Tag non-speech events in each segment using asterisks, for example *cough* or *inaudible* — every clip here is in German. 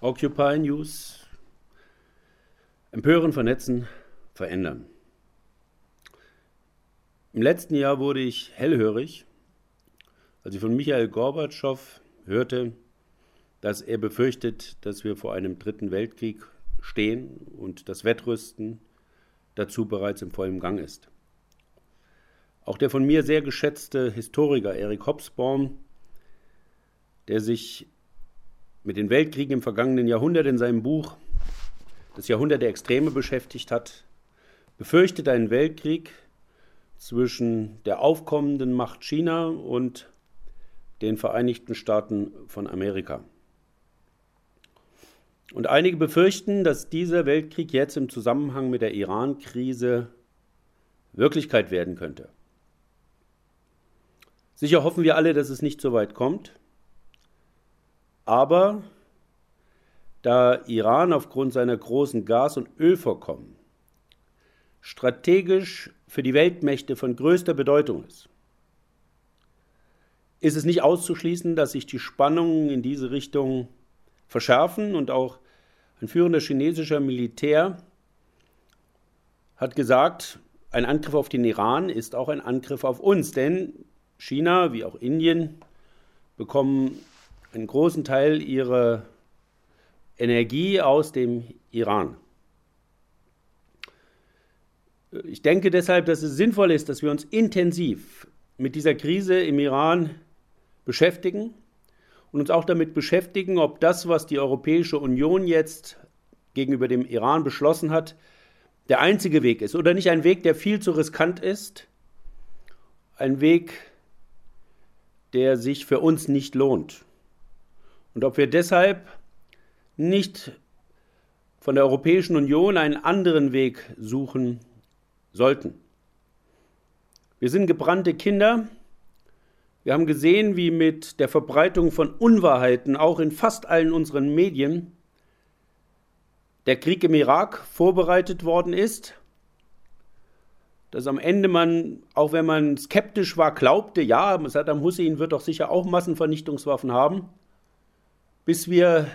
Occupy News. Empören, vernetzen, verändern. Im letzten Jahr wurde ich hellhörig, als ich von Michael Gorbatschow hörte, dass er befürchtet, dass wir vor einem dritten Weltkrieg stehen und das Wettrüsten dazu bereits im vollen Gang ist. Auch der von mir sehr geschätzte Historiker Erik Hobsbawm, der sich mit den Weltkriegen im vergangenen Jahrhundert in seinem Buch Das Jahrhundert der Extreme beschäftigt hat, befürchtet einen Weltkrieg zwischen der aufkommenden Macht China und den Vereinigten Staaten von Amerika. Und einige befürchten, dass dieser Weltkrieg jetzt im Zusammenhang mit der Iran-Krise Wirklichkeit werden könnte. Sicher hoffen wir alle, dass es nicht so weit kommt. Aber da Iran aufgrund seiner großen Gas- und Ölvorkommen strategisch für die Weltmächte von größter Bedeutung ist, ist es nicht auszuschließen, dass sich die Spannungen in diese Richtung verschärfen und auch ein führender chinesischer Militär hat gesagt, ein Angriff auf den Iran ist auch ein Angriff auf uns, denn China wie auch Indien bekommen einen großen Teil ihrer Energie aus dem Iran. Ich denke deshalb, dass es sinnvoll ist, dass wir uns intensiv mit dieser Krise im Iran beschäftigen und uns auch damit beschäftigen, ob das, was die Europäische Union jetzt gegenüber dem Iran beschlossen hat, der einzige Weg ist oder nicht ein Weg, der viel zu riskant ist, ein Weg, der sich für uns nicht lohnt. Und ob wir deshalb nicht von der Europäischen Union einen anderen Weg suchen sollten. Wir sind gebrannte Kinder, wir haben gesehen, wie mit der Verbreitung von Unwahrheiten auch in fast allen unseren Medien der Krieg im Irak vorbereitet worden ist, dass am Ende man, auch wenn man skeptisch war, glaubte, ja, Saddam Hussein wird doch sicher auch Massenvernichtungswaffen haben, bis wir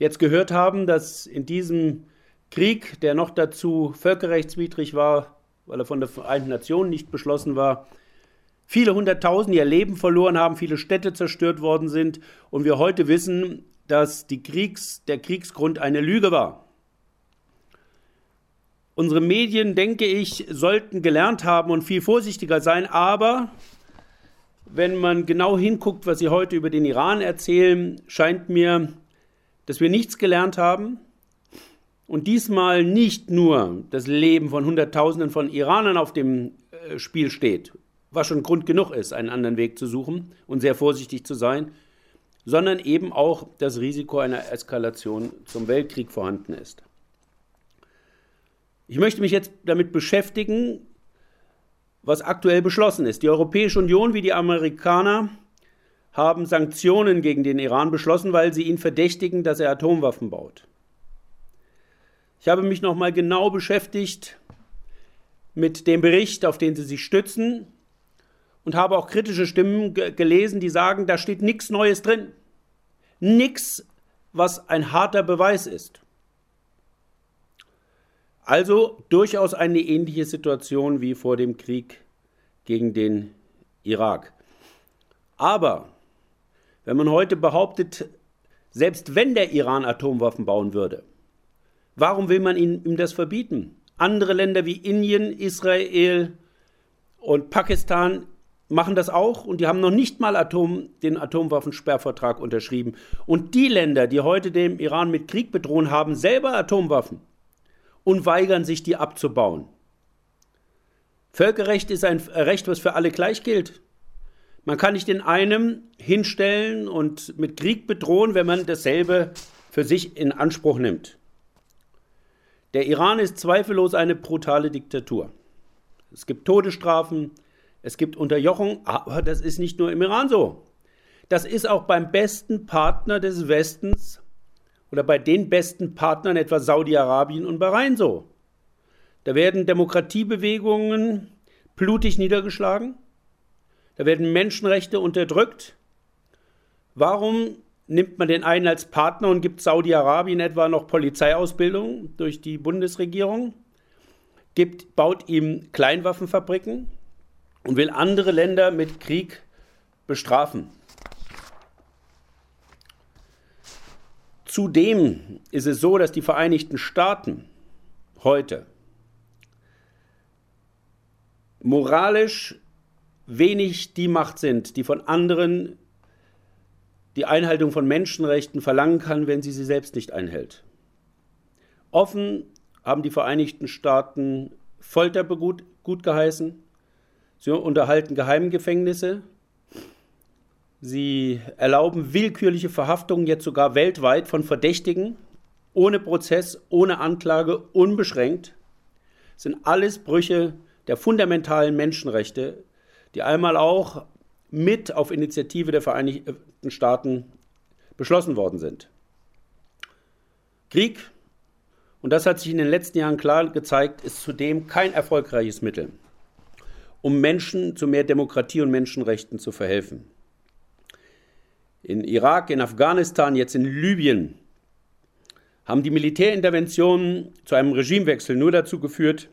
jetzt gehört haben, dass in diesem Krieg, der noch dazu völkerrechtswidrig war, weil er von der Vereinten Nationen nicht beschlossen war, viele hunderttausend ihr Leben verloren haben, viele Städte zerstört worden sind und wir heute wissen, dass Kriegs, der Kriegsgrund eine Lüge war. Unsere Medien, denke ich, sollten gelernt haben und viel vorsichtiger sein, aber wenn man genau hinguckt, was sie heute über den Iran erzählen, scheint mir, dass wir nichts gelernt haben und diesmal nicht nur das Leben von Hunderttausenden von Iranern auf dem äh, Spiel steht was schon Grund genug ist, einen anderen Weg zu suchen und sehr vorsichtig zu sein, sondern eben auch das Risiko einer Eskalation zum Weltkrieg vorhanden ist. Ich möchte mich jetzt damit beschäftigen, was aktuell beschlossen ist. Die Europäische Union wie die Amerikaner haben Sanktionen gegen den Iran beschlossen, weil sie ihn verdächtigen, dass er Atomwaffen baut. Ich habe mich nochmal genau beschäftigt mit dem Bericht, auf den sie sich stützen, und habe auch kritische Stimmen gelesen, die sagen, da steht nichts Neues drin. Nichts, was ein harter Beweis ist. Also durchaus eine ähnliche Situation wie vor dem Krieg gegen den Irak. Aber wenn man heute behauptet, selbst wenn der Iran Atomwaffen bauen würde, warum will man ihm das verbieten? Andere Länder wie Indien, Israel und Pakistan machen das auch und die haben noch nicht mal Atom, den Atomwaffensperrvertrag unterschrieben. Und die Länder, die heute den Iran mit Krieg bedrohen, haben selber Atomwaffen und weigern sich, die abzubauen. Völkerrecht ist ein Recht, was für alle gleich gilt. Man kann nicht den einem hinstellen und mit Krieg bedrohen, wenn man dasselbe für sich in Anspruch nimmt. Der Iran ist zweifellos eine brutale Diktatur. Es gibt Todesstrafen, es gibt Unterjochung, aber das ist nicht nur im Iran so. Das ist auch beim besten Partner des Westens oder bei den besten Partnern, etwa Saudi-Arabien und Bahrain so. Da werden Demokratiebewegungen blutig niedergeschlagen, da werden Menschenrechte unterdrückt. Warum nimmt man den einen als Partner und gibt Saudi-Arabien etwa noch Polizeiausbildung durch die Bundesregierung, gibt, baut ihm Kleinwaffenfabriken und will andere Länder mit Krieg bestrafen. Zudem ist es so, dass die Vereinigten Staaten heute moralisch wenig die Macht sind, die von anderen die Einhaltung von Menschenrechten verlangen kann, wenn sie sie selbst nicht einhält. Offen haben die Vereinigten Staaten Folter gut, gut geheißen. Sie unterhalten Geheimgefängnisse. Sie erlauben willkürliche Verhaftungen jetzt sogar weltweit von Verdächtigen, ohne Prozess, ohne Anklage, unbeschränkt. Das sind alles Brüche der fundamentalen Menschenrechte, die einmal auch mit auf Initiative der Vereinigten Staaten beschlossen worden sind. Krieg, und das hat sich in den letzten Jahren klar gezeigt, ist zudem kein erfolgreiches Mittel, um Menschen zu mehr Demokratie und Menschenrechten zu verhelfen. In Irak, in Afghanistan, jetzt in Libyen haben die Militärinterventionen zu einem Regimewechsel nur dazu geführt,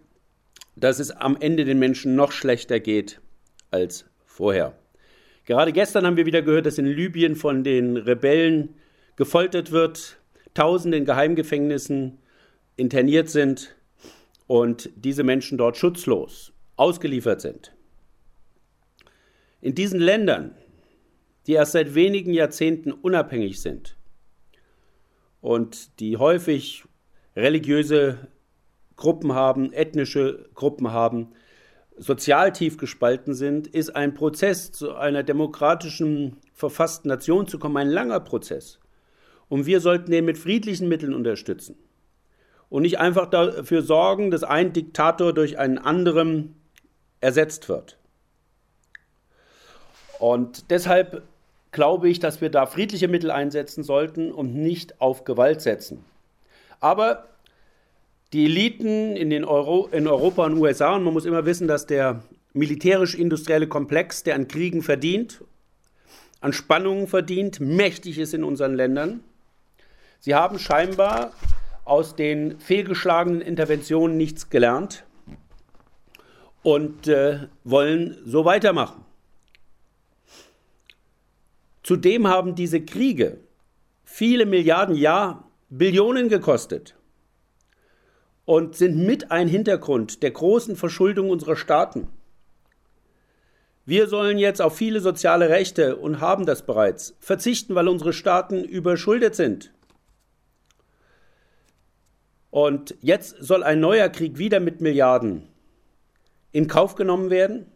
dass es am Ende den Menschen noch schlechter geht als vorher. Gerade gestern haben wir wieder gehört, dass in Libyen von den Rebellen gefoltert wird, Tausende in Geheimgefängnissen interniert sind und diese Menschen dort schutzlos ausgeliefert sind. In diesen Ländern, die erst seit wenigen Jahrzehnten unabhängig sind und die häufig religiöse Gruppen haben, ethnische Gruppen haben, sozial tief gespalten sind, ist ein Prozess zu einer demokratischen, verfassten Nation zu kommen, ein langer Prozess. Und wir sollten den mit friedlichen Mitteln unterstützen. Und nicht einfach dafür sorgen, dass ein Diktator durch einen anderen ersetzt wird. Und deshalb glaube ich, dass wir da friedliche Mittel einsetzen sollten und nicht auf Gewalt setzen. Aber die Eliten in, den Euro, in Europa und USA, und man muss immer wissen, dass der militärisch-industrielle Komplex, der an Kriegen verdient, an Spannungen verdient, mächtig ist in unseren Ländern. Sie haben scheinbar aus den fehlgeschlagenen Interventionen nichts gelernt und äh, wollen so weitermachen. Zudem haben diese Kriege viele Milliarden, ja Billionen gekostet und sind mit ein Hintergrund der großen Verschuldung unserer Staaten. Wir sollen jetzt auf viele soziale Rechte und haben das bereits verzichten, weil unsere Staaten überschuldet sind. Und jetzt soll ein neuer Krieg wieder mit Milliarden in Kauf genommen werden.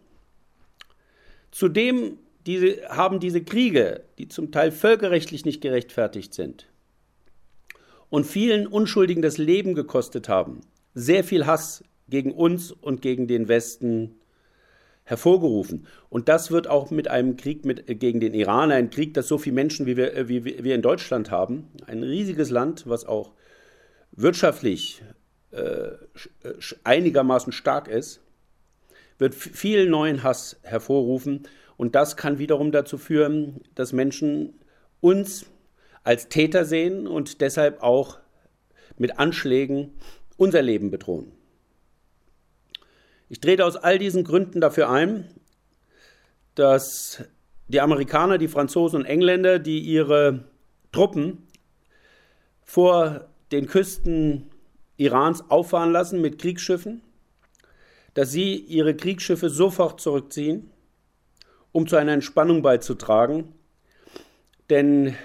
Zudem diese, haben diese Kriege, die zum Teil völkerrechtlich nicht gerechtfertigt sind, und vielen Unschuldigen das Leben gekostet haben, sehr viel Hass gegen uns und gegen den Westen hervorgerufen. Und das wird auch mit einem Krieg mit, äh, gegen den Iran, ein Krieg, das so viele Menschen wie wir, äh, wie wir in Deutschland haben, ein riesiges Land, was auch wirtschaftlich äh, äh einigermaßen stark ist, wird viel neuen Hass hervorrufen. Und das kann wiederum dazu führen, dass Menschen uns als Täter sehen und deshalb auch mit Anschlägen unser Leben bedrohen. Ich trete aus all diesen Gründen dafür ein, dass die Amerikaner, die Franzosen und Engländer, die ihre Truppen vor den Küsten Irans auffahren lassen mit Kriegsschiffen, dass sie ihre Kriegsschiffe sofort zurückziehen, um zu einer Entspannung beizutragen. Denn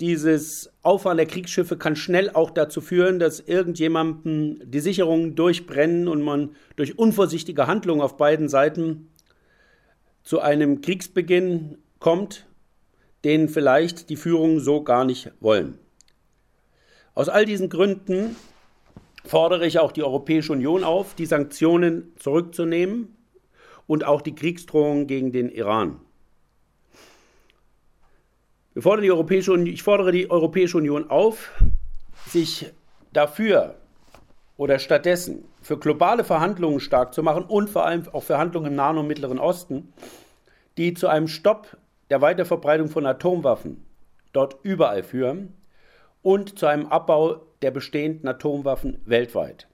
dieses Auffahren der Kriegsschiffe kann schnell auch dazu führen, dass irgendjemandem die Sicherungen durchbrennen und man durch unvorsichtige Handlungen auf beiden Seiten zu einem Kriegsbeginn kommt, den vielleicht die Führungen so gar nicht wollen. Aus all diesen Gründen fordere ich auch die Europäische Union auf, die Sanktionen zurückzunehmen und auch die Kriegsdrohungen gegen den Iran. Wir fordern die Europäische Union, ich fordere die Europäische Union auf, sich dafür oder stattdessen für globale Verhandlungen stark zu machen und vor allem auch Verhandlungen im Nahen und Mittleren Osten, die zu einem Stopp der Weiterverbreitung von Atomwaffen dort überall führen und zu einem Abbau der bestehenden Atomwaffen weltweit.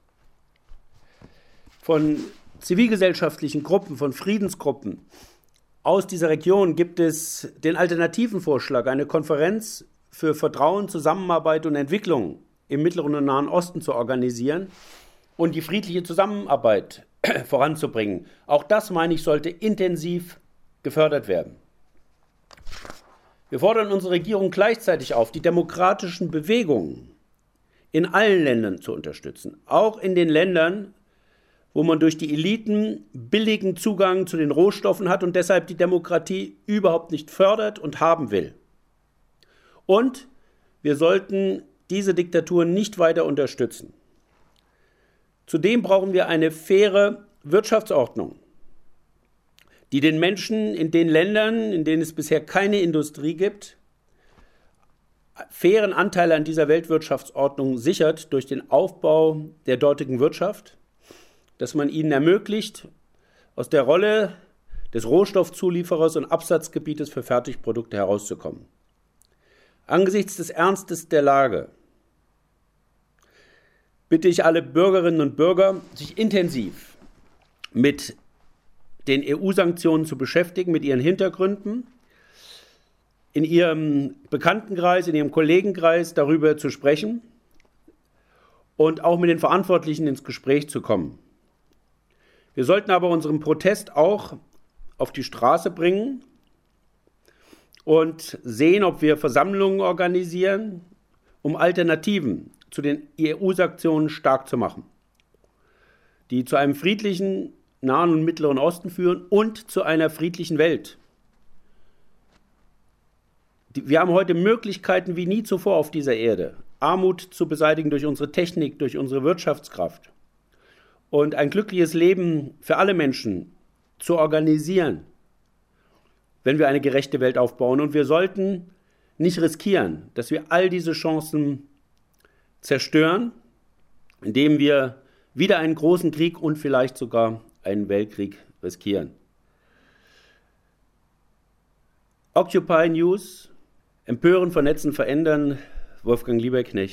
Von zivilgesellschaftlichen Gruppen, von Friedensgruppen aus dieser Region gibt es den alternativen Vorschlag, eine Konferenz für Vertrauen, Zusammenarbeit und Entwicklung im Mittleren und Nahen Osten zu organisieren und die friedliche Zusammenarbeit *clears throat* voranzubringen. Auch das, meine ich, sollte intensiv gefördert werden. Wir fordern unsere Regierung gleichzeitig auf, die demokratischen Bewegungen in allen Ländern zu unterstützen, auch in den Ländern, wo man durch die Eliten billigen Zugang zu den Rohstoffen hat und deshalb die Demokratie überhaupt nicht fördert und haben will. Und wir sollten diese Diktaturen nicht weiter unterstützen. Zudem brauchen wir eine faire Wirtschaftsordnung, die den Menschen in den Ländern, in denen es bisher keine Industrie gibt, fairen Anteil an dieser Weltwirtschaftsordnung sichert durch den Aufbau der dortigen Wirtschaft, dass man ihnen ermöglicht, aus der Rolle des Rohstoffzulieferers und Absatzgebietes für Fertigprodukte herauszukommen. Angesichts des Ernstes der Lage bitte ich alle Bürgerinnen und Bürger, sich intensiv mit den EU-Sanktionen zu beschäftigen, mit ihren Hintergründen, in ihrem Bekanntenkreis, in ihrem Kollegenkreis darüber zu sprechen und auch mit den Verantwortlichen ins Gespräch zu kommen. Wir sollten aber unseren Protest auch auf die Straße bringen und sehen, ob wir Versammlungen organisieren, um Alternativen zu den EU-Sanktionen stark zu machen, die zu einem friedlichen Nahen und Mittleren Osten führen und zu einer friedlichen Welt. Wir haben heute Möglichkeiten wie nie zuvor auf dieser Erde, Armut zu beseitigen durch unsere Technik, durch unsere Wirtschaftskraft und ein glückliches Leben für alle Menschen zu organisieren, wenn wir eine gerechte Welt aufbauen. Und wir sollten nicht riskieren, dass wir all diese Chancen zerstören, indem wir wieder einen großen Krieg und vielleicht sogar einen Weltkrieg riskieren. Occupy News, empören, vernetzen, verändern, Wolfgang Lieberknecht.